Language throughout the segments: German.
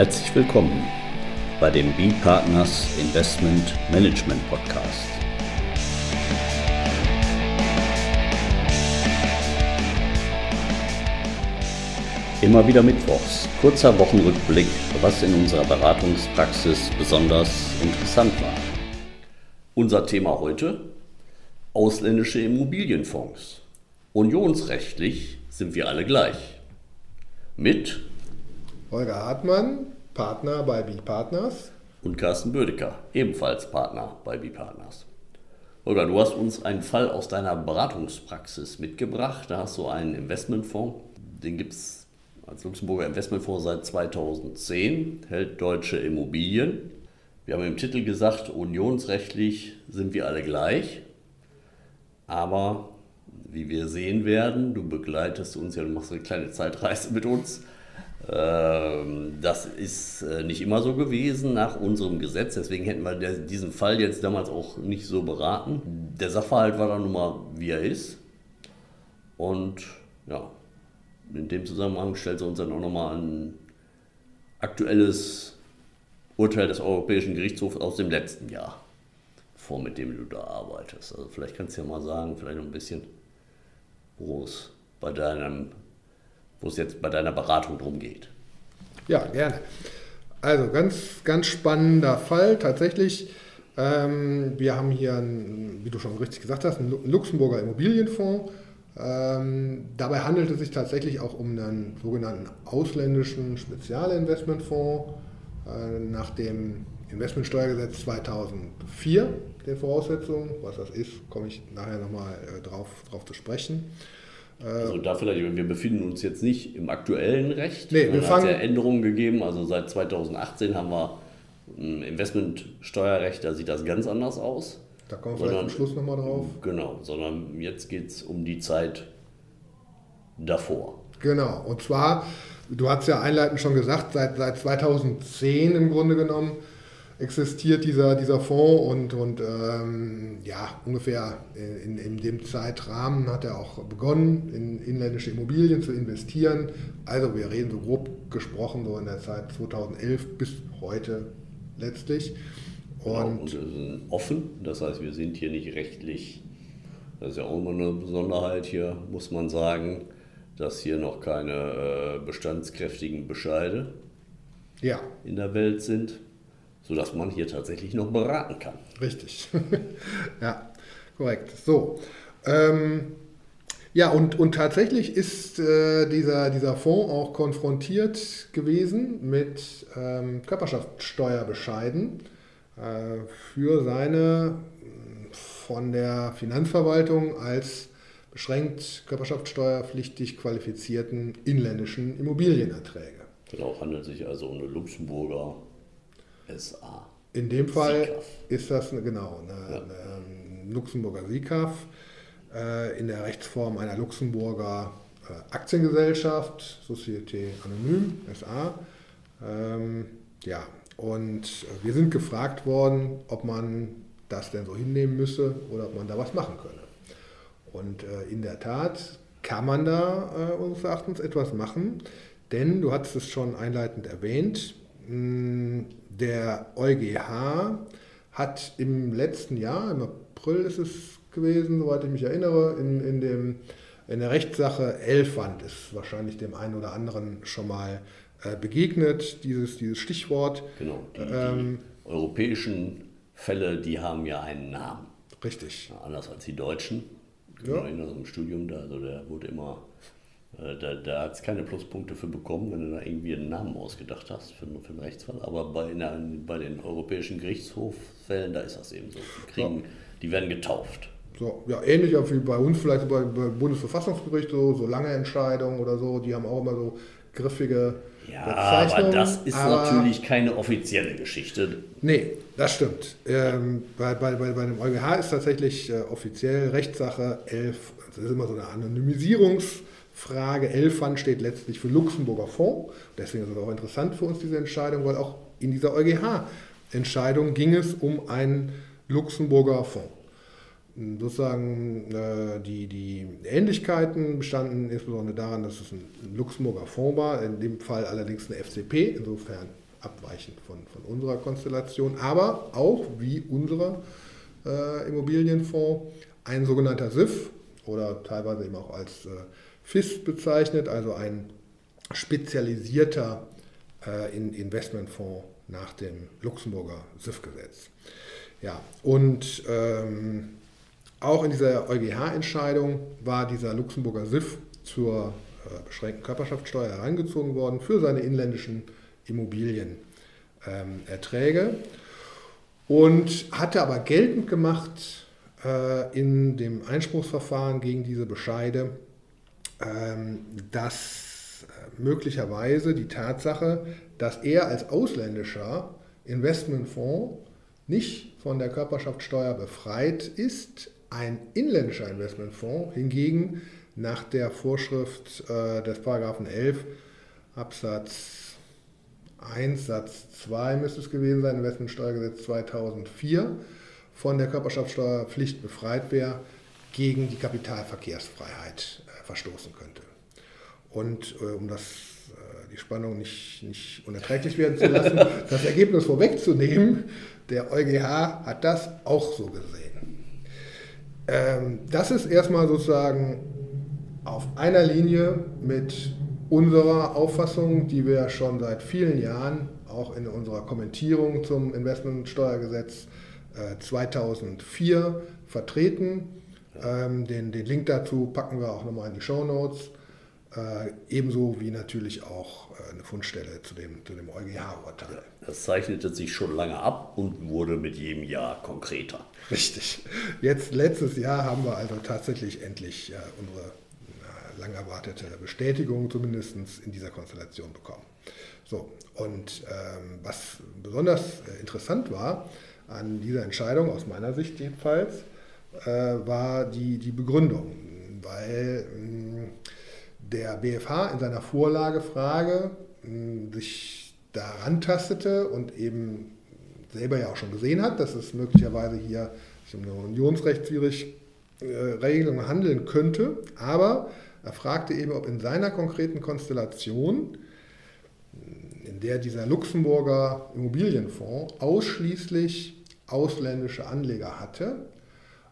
Herzlich willkommen bei dem B-Partners Investment Management Podcast. Immer wieder Mittwochs, kurzer Wochenrückblick, was in unserer Beratungspraxis besonders interessant war. Unser Thema heute, ausländische Immobilienfonds. Unionsrechtlich sind wir alle gleich. Mit Holger Hartmann, Partner bei B-Partners. Und Carsten Bödecker, ebenfalls Partner bei B-Partners. Holger, du hast uns einen Fall aus deiner Beratungspraxis mitgebracht. Da hast du einen Investmentfonds. Den gibt es als Luxemburger Investmentfonds seit 2010, hält deutsche Immobilien. Wir haben im Titel gesagt, unionsrechtlich sind wir alle gleich. Aber wie wir sehen werden, du begleitest uns ja, du machst eine kleine Zeitreise mit uns, das ist äh, nicht immer so gewesen nach unserem Gesetz, deswegen hätten wir diesen Fall jetzt damals auch nicht so beraten. Der Sachverhalt war dann nun mal, wie er ist. Und ja, in dem Zusammenhang stellt sie uns dann auch nochmal ein aktuelles Urteil des Europäischen Gerichtshofs aus dem letzten Jahr vor, mit dem du da arbeitest. Also vielleicht kannst du ja mal sagen, vielleicht noch ein bisschen, wo es bei deinem wo es jetzt bei deiner Beratung drum geht. Ja, gerne. Also ganz, ganz spannender Fall tatsächlich. Ähm, wir haben hier, einen, wie du schon richtig gesagt hast, einen Luxemburger Immobilienfonds. Ähm, dabei handelt es sich tatsächlich auch um einen sogenannten ausländischen Spezialinvestmentfonds äh, nach dem Investmentsteuergesetz 2004, den Voraussetzungen. Was das ist, komme ich nachher nochmal äh, drauf, drauf zu sprechen. Also da vielleicht, wir befinden uns jetzt nicht im aktuellen Recht. Nee, wir fangen. Es ja Änderungen gegeben. Also seit 2018 haben wir ein Investmentsteuerrecht, da sieht das ganz anders aus. Da kommen wir vielleicht zum Schluss nochmal drauf. Genau, sondern jetzt geht es um die Zeit davor. Genau, und zwar, du hast ja einleitend schon gesagt, seit, seit 2010 im Grunde genommen existiert dieser, dieser Fonds und, und ähm, ja, ungefähr in, in dem Zeitrahmen hat er auch begonnen, in inländische Immobilien zu investieren. Also wir reden so grob gesprochen so in der Zeit 2011 bis heute letztlich. Und, genau, und wir sind offen, das heißt, wir sind hier nicht rechtlich, das ist ja auch immer eine Besonderheit hier, muss man sagen, dass hier noch keine äh, bestandskräftigen Bescheide ja. in der Welt sind sodass man hier tatsächlich noch beraten kann. Richtig. ja, korrekt. So. Ähm, ja, und, und tatsächlich ist äh, dieser, dieser Fonds auch konfrontiert gewesen mit ähm, Körperschaftssteuerbescheiden äh, für seine von der Finanzverwaltung als beschränkt körperschaftssteuerpflichtig qualifizierten inländischen Immobilienerträge. Genau, handelt sich also um eine Luxemburger SA. In dem Fall SICAF. ist das genau eine, ja. eine Luxemburger SICAF äh, in der Rechtsform einer Luxemburger äh, Aktiengesellschaft, Société Anonyme, SA. Ähm, ja, und wir sind gefragt worden, ob man das denn so hinnehmen müsse oder ob man da was machen könne. Und äh, in der Tat kann man da unseres Erachtens etwas machen, denn du hattest es schon einleitend erwähnt, mh, der EuGH hat im letzten Jahr, im April ist es gewesen, soweit ich mich erinnere, in, in, dem, in der Rechtssache Elfwand ist wahrscheinlich dem einen oder anderen schon mal äh, begegnet, dieses, dieses Stichwort. Genau, die, ähm, die europäischen Fälle, die haben ja einen Namen. Richtig. Anders als die deutschen. Ja. In unserem Studium, da, also der wurde immer da, da hat es keine Pluspunkte für bekommen, wenn du da irgendwie einen Namen ausgedacht hast für, für einen Rechtsfall. Aber bei, der, bei den europäischen Gerichtshofsfällen, da ist das eben so. Die, kriegen, ja. die werden getauft. So, ja, ähnlich wie bei uns vielleicht bei, bei Bundesverfassungsgericht, so, so lange Entscheidungen oder so, die haben auch immer so griffige ja, aber das ist aber, natürlich keine offizielle Geschichte. Nee, das stimmt. Ähm, bei, bei, bei, bei dem EuGH ist tatsächlich äh, offiziell Rechtssache 11, das ist immer so eine Anonymisierungs- Frage 11 steht letztlich für Luxemburger Fonds. Deswegen ist es auch interessant für uns, diese Entscheidung, weil auch in dieser EuGH-Entscheidung ging es um einen Luxemburger Fonds. Sozusagen äh, die, die Ähnlichkeiten bestanden insbesondere daran, dass es ein Luxemburger Fonds war, in dem Fall allerdings eine FCP, insofern abweichend von, von unserer Konstellation, aber auch wie unser äh, Immobilienfonds, ein sogenannter SIF oder teilweise eben auch als äh, FIS bezeichnet, also ein spezialisierter äh, Investmentfonds nach dem Luxemburger SIF-Gesetz. Ja, und ähm, auch in dieser EuGH-Entscheidung war dieser Luxemburger SIF zur äh, beschränkten Körperschaftssteuer herangezogen worden für seine inländischen Immobilienerträge ähm, und hatte aber geltend gemacht äh, in dem Einspruchsverfahren gegen diese Bescheide, dass äh, möglicherweise die Tatsache, dass er als ausländischer Investmentfonds nicht von der Körperschaftssteuer befreit ist, ein inländischer Investmentfonds hingegen nach der Vorschrift äh, des Paragraphen 11 Absatz 1 Satz 2 müsste es gewesen sein, Investmentsteuergesetz 2004, von der Körperschaftssteuerpflicht befreit wäre, gegen die Kapitalverkehrsfreiheit äh, verstoßen könnte. Und äh, um das, äh, die Spannung nicht, nicht unerträglich werden zu lassen, das Ergebnis vorwegzunehmen, der EuGH hat das auch so gesehen. Ähm, das ist erstmal sozusagen auf einer Linie mit unserer Auffassung, die wir schon seit vielen Jahren auch in unserer Kommentierung zum Investmentsteuergesetz 2004 vertreten. Ähm, den, den Link dazu packen wir auch nochmal in die Show Notes. Äh, ebenso wie natürlich auch äh, eine Fundstelle zu dem, zu dem EuGH-Urteil. Das zeichnete sich schon lange ab und wurde mit jedem Jahr konkreter. Richtig. Jetzt letztes Jahr haben wir also tatsächlich endlich äh, unsere äh, lang erwartete Bestätigung zumindest in dieser Konstellation bekommen. So, und ähm, was besonders äh, interessant war an dieser Entscheidung, aus meiner Sicht jedenfalls, war die, die Begründung, weil mh, der BFH in seiner Vorlagefrage hm, sich daran tastete und eben selber ja auch schon gesehen hat, dass es möglicherweise hier sich um eine unionsrechtswidrige äh, Regelung handeln könnte. Aber er fragte eben, ob in seiner konkreten Konstellation, in der dieser Luxemburger Immobilienfonds ausschließlich ausländische Anleger hatte,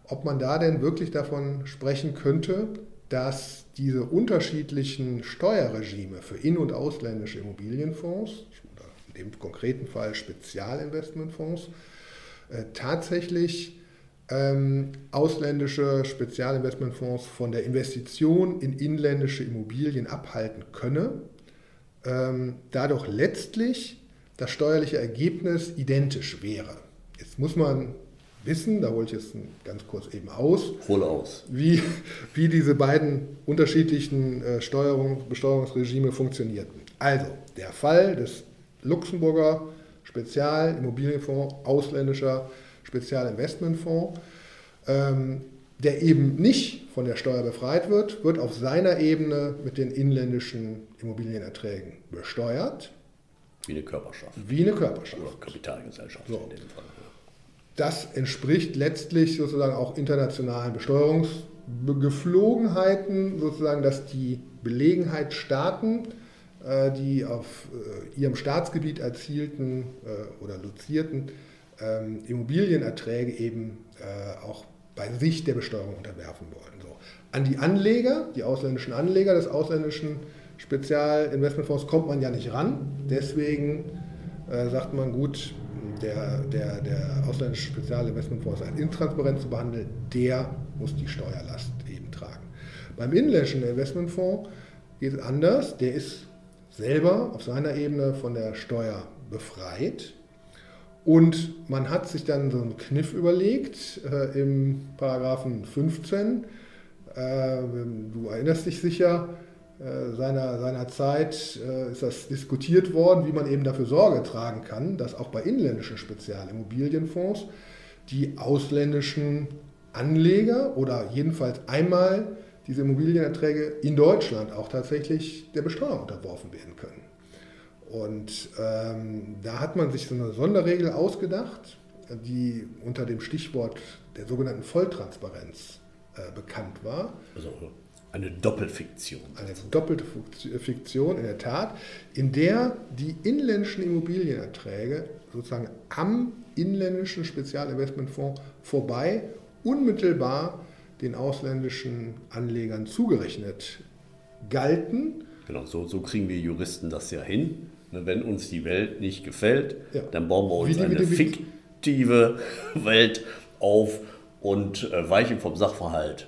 ob man da denn wirklich davon sprechen könnte, dass diese unterschiedlichen Steuerregime für in- und ausländische Immobilienfonds, in dem konkreten Fall Spezialinvestmentfonds, äh, tatsächlich ähm, ausländische Spezialinvestmentfonds von der Investition in inländische Immobilien abhalten könne, ähm, dadurch letztlich das steuerliche Ergebnis identisch wäre. Jetzt muss man wissen, da hole ich jetzt ganz kurz eben aus, Hol aus. Wie, wie diese beiden unterschiedlichen äh, Steuerung, Besteuerungsregime funktionierten. Also, der Fall des Luxemburger Spezialimmobilienfonds, ausländischer Spezialinvestmentfonds, ähm, der eben nicht von der Steuer befreit wird, wird auf seiner Ebene mit den inländischen Immobilienerträgen besteuert. Wie eine Körperschaft. Wie eine Körperschaft. Oder Kapitalgesellschaft so. in dem Fall. Das entspricht letztlich sozusagen auch internationalen Besteuerungsgeflogenheiten, sozusagen, dass die Belegenheitsstaaten, äh, die auf äh, ihrem Staatsgebiet erzielten äh, oder lozierten ähm, Immobilienerträge eben auch bei sich der Besteuerung unterwerfen wollen. So. An die Anleger, die ausländischen Anleger des ausländischen Spezialinvestmentfonds kommt man ja nicht ran. Deswegen sagt man, gut, der, der, der ausländische Spezialinvestmentfonds als intransparent zu behandeln, der muss die Steuerlast eben tragen. Beim inländischen Investmentfonds geht es anders. Der ist selber auf seiner Ebene von der Steuer befreit. Und man hat sich dann so einen Kniff überlegt äh, im Paragraphen 15. Äh, du erinnerst dich sicher, seiner, seiner Zeit äh, ist das diskutiert worden, wie man eben dafür Sorge tragen kann, dass auch bei inländischen Spezialimmobilienfonds die ausländischen Anleger oder jedenfalls einmal diese Immobilienerträge in Deutschland auch tatsächlich der Besteuerung unterworfen werden können. Und ähm, da hat man sich so eine Sonderregel ausgedacht, die unter dem Stichwort der sogenannten Volltransparenz äh, bekannt war. Also Eine Doppelfiktion. Eine doppelte Fiktion in der Tat, in der die inländischen Immobilienerträge sozusagen am inländischen Spezialinvestmentfonds vorbei unmittelbar den ausländischen Anlegern zugerechnet galten. Genau, so, so kriegen wir Juristen das ja hin. Ne, wenn uns die Welt nicht gefällt, ja. dann bauen wir uns wie, eine wie, wie, fiktive Welt auf und äh, weichen vom Sachverhalt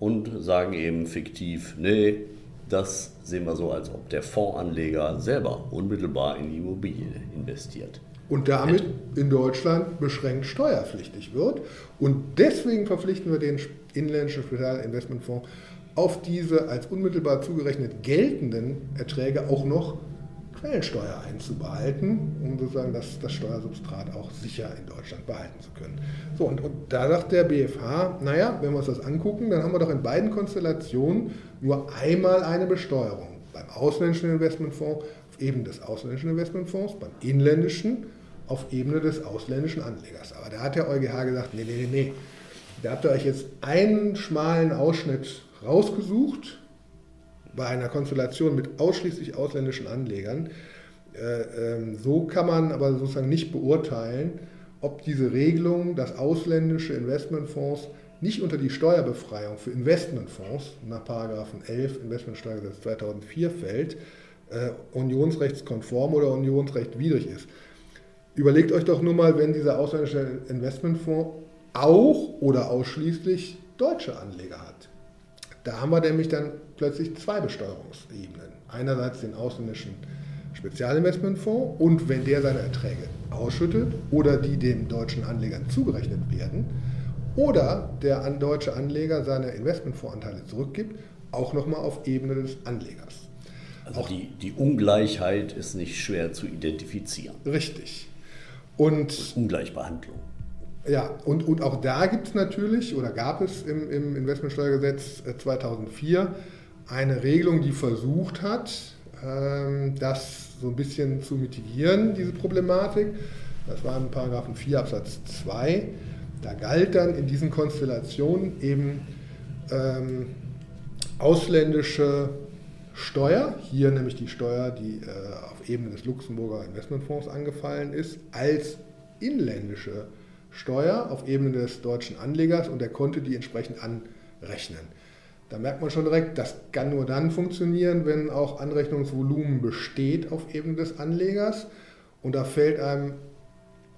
und sagen eben fiktiv, nee, das sehen wir so, als ob der Fondsanleger selber unmittelbar in die Immobilie investiert. Und damit in Deutschland beschränkt steuerpflichtig wird. Und deswegen verpflichten wir den inländischen Spezialinvestmentfonds auf diese als unmittelbar zugerechnet geltenden Erträge auch noch Quellensteuer einzubehalten, um sozusagen das, das Steuersubstrat auch sicher in Deutschland behalten zu können. So, und, und da sagt der BFH, naja, wenn wir uns das angucken, dann haben wir doch in beiden Konstellationen nur einmal eine Besteuerung. Beim ausländischen Investmentfonds auf Ebene des ausländischen Investmentfonds, beim inländischen auf Ebene des ausländischen Anlegers. Aber da hat der EuGH gesagt, nee, nee, nee, nee. Da habt ihr euch jetzt einen schmalen Ausschnitt rausgesucht, bei einer Konstellation mit ausschließlich ausländischen Anlegern. Äh, ähm, so kann man aber sozusagen nicht beurteilen, ob diese Regelung, dass ausländische Investmentfonds nicht unter die Steuerbefreiung für Investmentfonds nach 11 Investmentsteuergesetz 2004 fällt, äh, unionsrechtskonform oder unionsrechtwidrig ist. Überlegt euch doch nur mal, wenn dieser ausländische Investmentfonds auch oder ausschließlich deutsche Anleger hat. Da haben wir nämlich dann plötzlich zwei Besteuerungsebenen. Einerseits den ausländischen Spezialinvestmentfonds und wenn der seine Erträge ausschüttet oder die dem deutschen Anlegern zugerechnet werden oder der deutsche Anleger seine Investmentfondsanteile zurückgibt, auch nochmal auf Ebene des Anlegers. Also die, die Ungleichheit ist nicht schwer zu identifizieren. Richtig. Und Ungleichbehandlung. Ja, und, und auch da gibt es natürlich oder gab es im, im Investmentsteuergesetz 2004 äh, eine Regelung, die versucht hat, ähm, das so ein bisschen zu mitigieren, diese Problematik. Das war in Paragraphen 4 Absatz 2. Da galt dann in diesen Konstellationen eben ähm, ausländische Steuer, hier nämlich die Steuer, die äh, auf Ebene des Luxemburger Investmentfonds angefallen ist, als inländische Steuer auf Ebene des deutschen Anlegers und der konnte die entsprechend anrechnen. Da merkt man schon direkt, das kann nur dann funktionieren, wenn auch Anrechnungsvolumen besteht auf Ebene des Anlegers. Und da fällt einem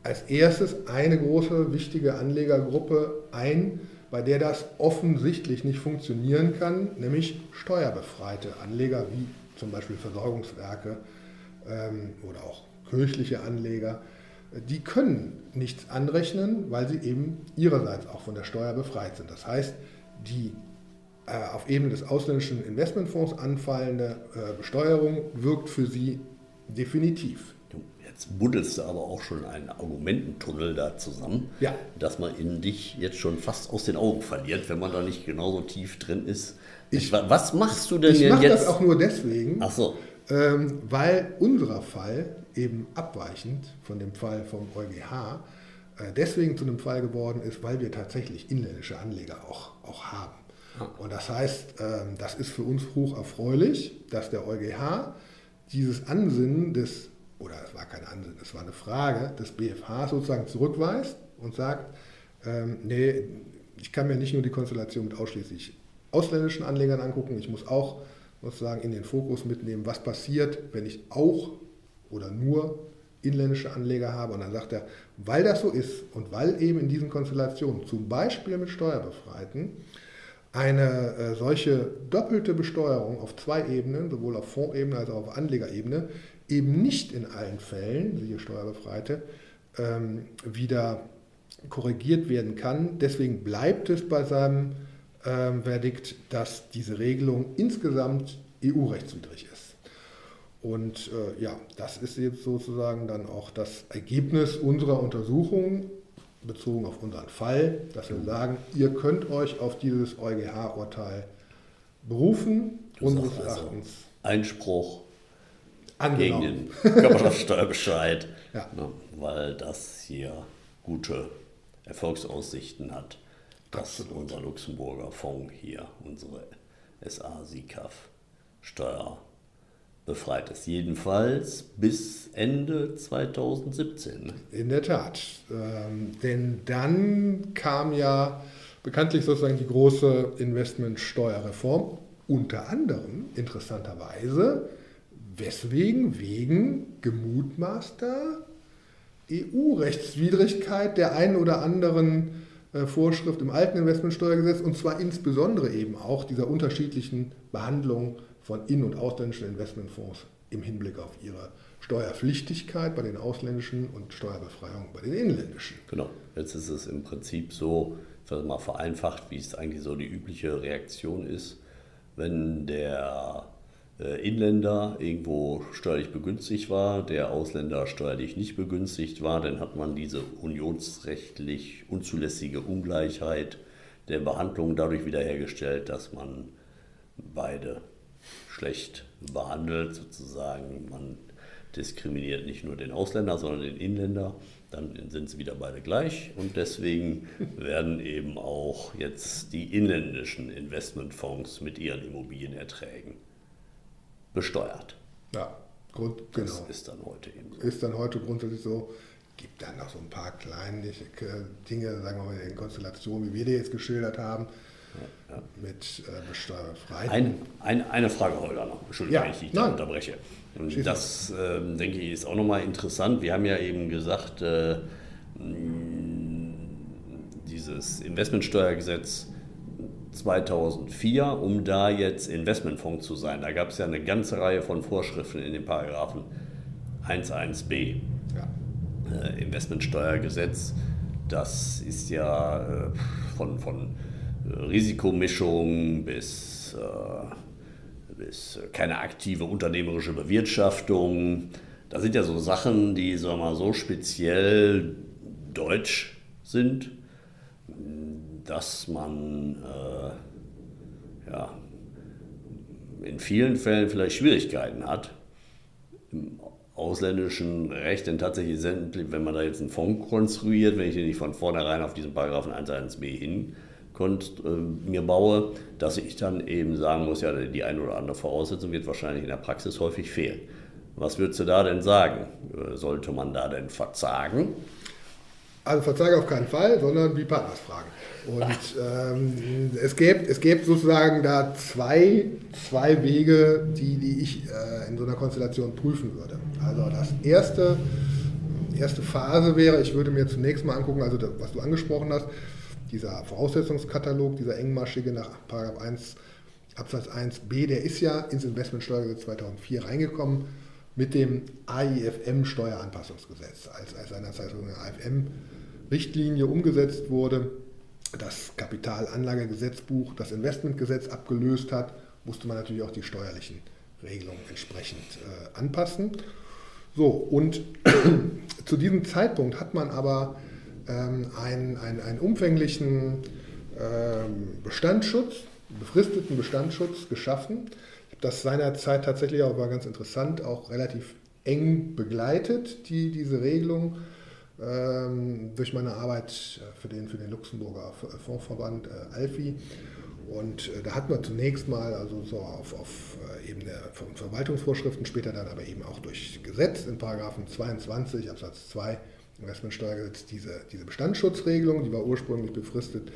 als erstes eine große, wichtige Anlegergruppe ein, bei der das offensichtlich nicht funktionieren kann, nämlich steuerbefreite Anleger wie zum Beispiel Versorgungswerke ähm, oder auch kirchliche Anleger die können nichts anrechnen, weil sie eben ihrerseits auch von der Steuer befreit sind. Das heißt, die auf Ebene des ausländischen Investmentfonds anfallende äh, Besteuerung wirkt für sie definitiv. Jetzt buddelst du aber auch schon einen Argumententunnel da zusammen, ja. dass man in dich jetzt schon fast aus den Augen verliert, wenn man da nicht genauso tief drin ist. Ich, was machst du denn ich jetzt? Ich mache das auch nur deswegen, so. ähm, weil unser Fall eben abweichend von dem Fall vom EuGH äh, deswegen zu einem Fall geworden ist, weil wir tatsächlich inländische Anleger auch, auch haben. Und das heißt, ähm, das ist für uns hoch erfreulich, dass der EuGH dieses Ansinnen des, oder es war kein Ansinnen, es war eine Frage des BFH sozusagen zurückweist und sagt, ähm, nee, ich kann mir nicht nur die Konstellation mit ausschließlich ausländischen Anlegern angucken, ich muss auch sozusagen in den Fokus mitnehmen, was passiert, wenn ich auch oder nur inländische Anleger habe. Und dann sagt er, weil das so ist und weil eben in diesen Konstellationen, zum Beispiel mit Steuerbefreiten, eine äh, solche doppelte Besteuerung auf zwei Ebenen, sowohl auf Fondsebene als auch auf Anlegerebene, eben nicht in allen Fällen, siehe Steuerbefreite, ähm, wieder korrigiert werden kann. Deswegen bleibt es bei seinem ähm, Verdikt, dass diese Regelung insgesamt EU-rechtswidrig ist. Und äh, ja, das ist jetzt sozusagen dann auch das Ergebnis unserer Untersuchung bezogen auf unseren Fall, dass wir sagen, ihr könnt euch auf dieses EuGH-Urteil berufen, du unseres also Erachtens. Einspruch angenommen. gegen den Körperschaftsteuerbescheid, ja. ne, weil das hier gute Erfolgsaussichten hat. dass Absolut. unser Luxemburger Fonds hier, unsere SA SICAF, Steuer befreit ist. Jedenfalls bis Ende 2017. In der Tat. Ähm, denn dann kam ja bekanntlich sozusagen die große Investmentsteuerreform. Unter anderem, interessanterweise, weswegen? Wegen gemutmaßter EU-Rechtswidrigkeit der einen oder anderen Vorschrift im alten Investmentsteuergesetz und zwar insbesondere eben auch dieser unterschiedlichen Behandlung von in- und ausländischen Investmentfonds im Hinblick auf ihre Steuerpflichtigkeit bei den ausländischen und Steuerbefreiung bei den inländischen. Genau, jetzt ist es im Prinzip so, mal vereinfacht, wie es eigentlich so die übliche Reaktion ist, wenn der äh, Inländer irgendwo steuerlich begünstigt war, der Ausländer steuerlich nicht begünstigt war, dann hat man diese unionsrechtlich unzulässige Ungleichheit der Behandlung dadurch wiederhergestellt, dass man beide schlecht behandelt, sozusagen. Man diskriminiert nicht nur den Ausländer, sondern den Inländer. Dann sind sie wieder beide gleich und deswegen werden eben auch jetzt die inländischen Investmentfonds mit ihren Immobilienerträgen besteuert. Ja, Grund, genau. Das ist dann heute eben so. Ist dann heute grundsätzlich so. Gibt dann noch so ein paar kleine Dinge, sagen wir mal, in Konstellationen, wie wir die jetzt geschildert haben, ja, ja. mit äh, Besteuerfreiheit. Ein, ein, eine Frage, Holger, noch. Entschuldigung, ja, wenn ich dich da unterbreche. das, äh, denke ich, ist auch nochmal interessant. Wir haben ja eben gesagt, äh, dieses Investmentsteuergesetz 2004, um da jetzt Investmentfonds zu sein. Da gab es ja eine ganze Reihe von Vorschriften in den Paragraphen 11b. Ja. Äh, Investmentsteuergesetz, das ist ja äh, von, von Risikomischung bis, äh, bis keine aktive unternehmerische Bewirtschaftung. Das sind ja so Sachen, die sagen wir mal, so speziell deutsch sind dass man äh, ja, in vielen Fällen vielleicht Schwierigkeiten hat, im ausländischen Recht denn tatsächlich, wenn man da jetzt einen Fonds konstruiert, wenn ich den nicht von vornherein auf diesen Paragraphen 1.1b hin äh, mir baue, dass ich dann eben sagen muss, ja, die eine oder andere Voraussetzung wird wahrscheinlich in der Praxis häufig fehlen. Was würdest du da denn sagen? Äh, sollte man da denn verzagen? Also verzeihe auf keinen Fall, sondern wie Partners fragen. Und ähm, es, gäbe, es gäbe sozusagen da zwei, zwei Wege, die, die ich äh, in so einer Konstellation prüfen würde. Also das erste, erste Phase wäre, ich würde mir zunächst mal angucken, also das, was du angesprochen hast, dieser Voraussetzungskatalog, dieser engmaschige nach 1 Absatz 1b, der ist ja ins Investmentsteuergesetz 2004 reingekommen mit dem AIFM-Steueranpassungsgesetz, als, als seinerzeit so eine AIFM-Richtlinie umgesetzt wurde das Kapitalanlagegesetzbuch das Investmentgesetz abgelöst hat, musste man natürlich auch die steuerlichen Regelungen entsprechend äh, anpassen. So, und zu diesem Zeitpunkt hat man aber ähm, einen, einen, einen umfänglichen ähm, Bestandsschutz, befristeten Bestandsschutz geschaffen. Das seinerzeit tatsächlich auch, war ganz interessant, auch relativ eng begleitet, die, diese Regelung ähm, durch meine Arbeit äh, für den, für den Luxemburger Fondsverband äh, Alfi. Und äh, da hat man zunächst mal also so auf, auf Ebene von Verwaltungsvorschriften, später dann aber eben auch durch Gesetz in Paragraphen 22 Absatz 2 Investmentsteuergesetz diese, diese Bestandsschutzregelung, die war ursprünglich befristet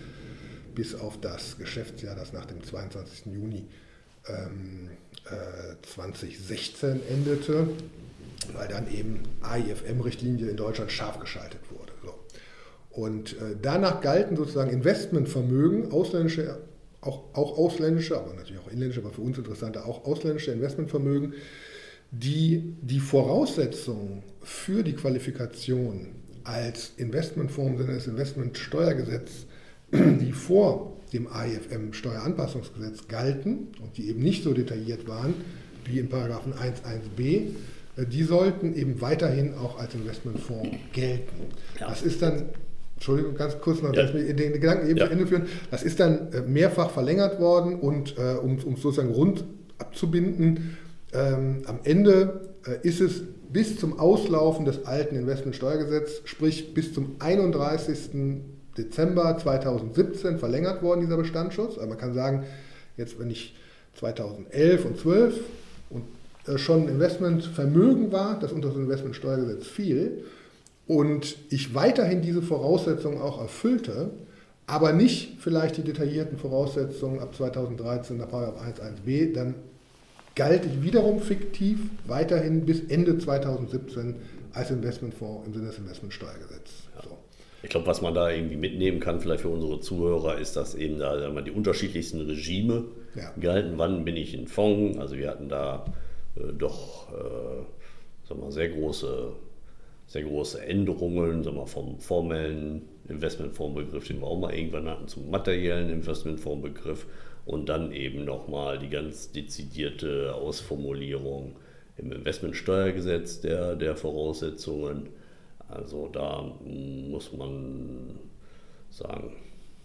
bis auf das Geschäftsjahr, das nach dem 22. Juni ähm, äh, 2016 endete weil dann eben AIFM-Richtlinie in Deutschland scharf geschaltet wurde. So. Und äh, danach galten sozusagen Investmentvermögen, ausländische, auch, auch ausländische, aber natürlich auch inländische, aber für uns interessante auch ausländische Investmentvermögen, die die Voraussetzungen für die Qualifikation als Investmentfonds in das Investmentsteuergesetz, die vor dem AIFM-Steueranpassungsgesetz galten und die eben nicht so detailliert waren wie in Paragraphen 1.1b, äh, die sollten eben weiterhin auch als Investmentfonds gelten. Ja. Das ist dann, Entschuldigung, ganz kurz noch, ja. den Gedanken eben ja. zu Ende führen, das ist dann äh, mehrfach verlängert worden und äh, um es sozusagen rund abzubinden, ähm, am Ende ist es bis zum Auslaufen des alten Investmentsteuergesetzes, sprich bis zum 31. Dezember 2017 verlängert worden, dieser Bestandsschutz. Also man kann sagen, jetzt wenn ich 2011 und 12 und äh, schon Investmentvermögen war, das unter das Investmentsteuergesetz fiel, und ich weiterhin diese Voraussetzungen auch erfüllte, aber nicht vielleicht die detaillierten Voraussetzungen ab 2013 nach 1.1b, dann galt ich wiederum fiktiv weiterhin bis Ende 2017 als Investmentfonds im Sinne des Investmentsteuergesetzes. So. Ich glaube, was man da irgendwie mitnehmen kann, vielleicht für unsere Zuhörer, ist, dass eben da sagen wir, die unterschiedlichsten Regime ja. galten. Wann bin ich in Fonds? Also wir hatten da äh, doch äh, sagen wir, sehr große sehr große Änderungen, sagen wir, vom formellen Investmentfondsbegriff, den wir auch mal irgendwann hatten, zum materiellen Investmentfondsbegriff und dann eben nochmal die ganz dezidierte Ausformulierung im Investmentsteuergesetz der, der Voraussetzungen. Also da muss man sagen,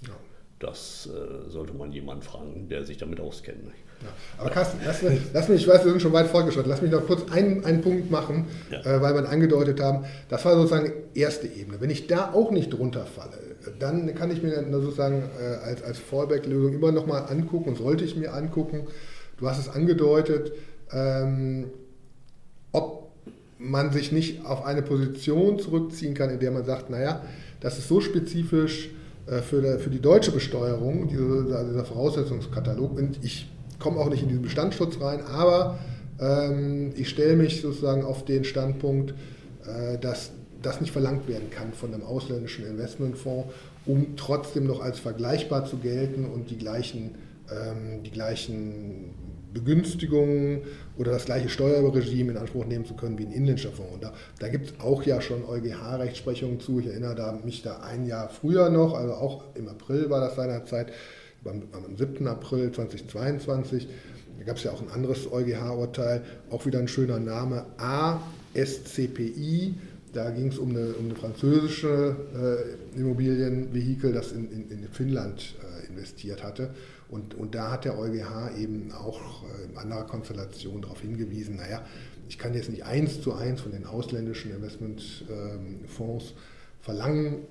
ja. das äh, sollte man jemanden fragen, der sich damit auskennt. Ja. Aber Carsten, lass mich, lass mich, ich weiß, wir sind schon weit fortgeschritten, lass mich noch kurz einen, einen Punkt machen, ja. äh, weil wir angedeutet haben, das war sozusagen erste Ebene. Wenn ich da auch nicht drunter falle, dann kann ich mir sozusagen äh, als, als Fallback-Lösung immer noch mal angucken und sollte ich mir angucken, du hast es angedeutet, ähm, ob man sich nicht auf eine Position zurückziehen kann, in der man sagt, naja, das ist so spezifisch äh, für, die deutsche Besteuerung, diese, dieser Voraussetzungskatalog, und ich komme auch nicht in diesen Bestandsschutz rein, aber ähm, ich stelle mich sozusagen auf den Standpunkt, äh, dass das nicht verlangt werden kann von einem ausländischen Investmentfonds, um trotzdem noch als vergleichbar zu gelten und die gleichen, ähm, die gleichen Begünstigungen oder das gleiche Steuerregime in Anspruch nehmen zu können wie ein inländischer Fonds. Und da, da gibt es auch ja schon EuGH-Rechtsprechungen zu. Ich erinnere da, mich da ein Jahr früher noch, also auch im April war das seinerzeit, am, am 7. April 2022. Da gab es ja auch ein anderes EuGH-Urteil, auch wieder ein schöner Name, ASCPI. Da ging es um eine, um eine französische äh, Immobilienvehikel, das in, in, in Finnland äh, investiert hatte. Und, und da hat der EuGH eben auch äh, in anderer Konstellation darauf hingewiesen, naja, ich kann jetzt nicht eins zu eins von den ausländischen Investmentfonds ähm, verlangen,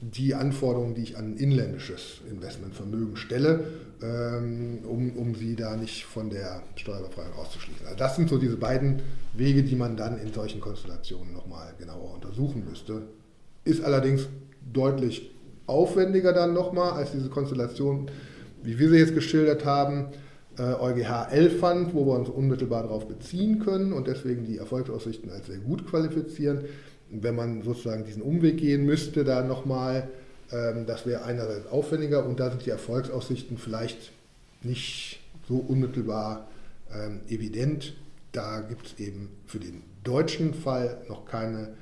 die Anforderungen, die ich an inländisches Investmentvermögen stelle, ähm, um, um sie da nicht von der Steuerbefreiung auszuschließen. Also das sind so diese beiden Wege, die man dann in solchen Konstellationen nochmal genauer untersuchen müsste. Ist allerdings deutlich aufwendiger dann nochmal als diese Konstellation, wie wir sie jetzt geschildert haben, äh, EuGH 11 fand, wo wir uns unmittelbar darauf beziehen können und deswegen die Erfolgsaussichten als sehr gut qualifizieren wenn man sozusagen diesen Umweg gehen müsste, da nochmal, ähm, das wäre einerseits aufwendiger und da sind die Erfolgsaussichten vielleicht nicht so unmittelbar ähm, evident. Da gibt es eben für den deutschen Fall noch keine,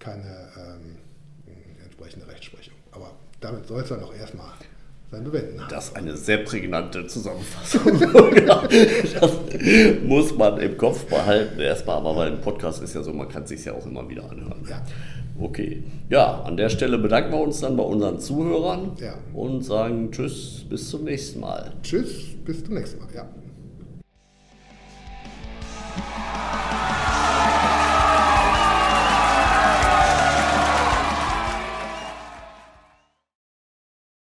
keine ähm, entsprechende Rechtsprechung. Aber damit soll es dann auch erstmal sein Bewenden haben. Das ist eine sehr prägnante Zusammenfassung. das muss man im Kopf behalten erstmal, aber weil ein Podcast ist ja so, man kann es sich ja auch immer wieder anhören. Ja. Okay. Ja, an der Stelle bedanken wir uns dann bei unseren Zuhörern ja. und sagen Tschüss, bis zum nächsten Mal. Tschüss, bis zum nächsten Mal, ja.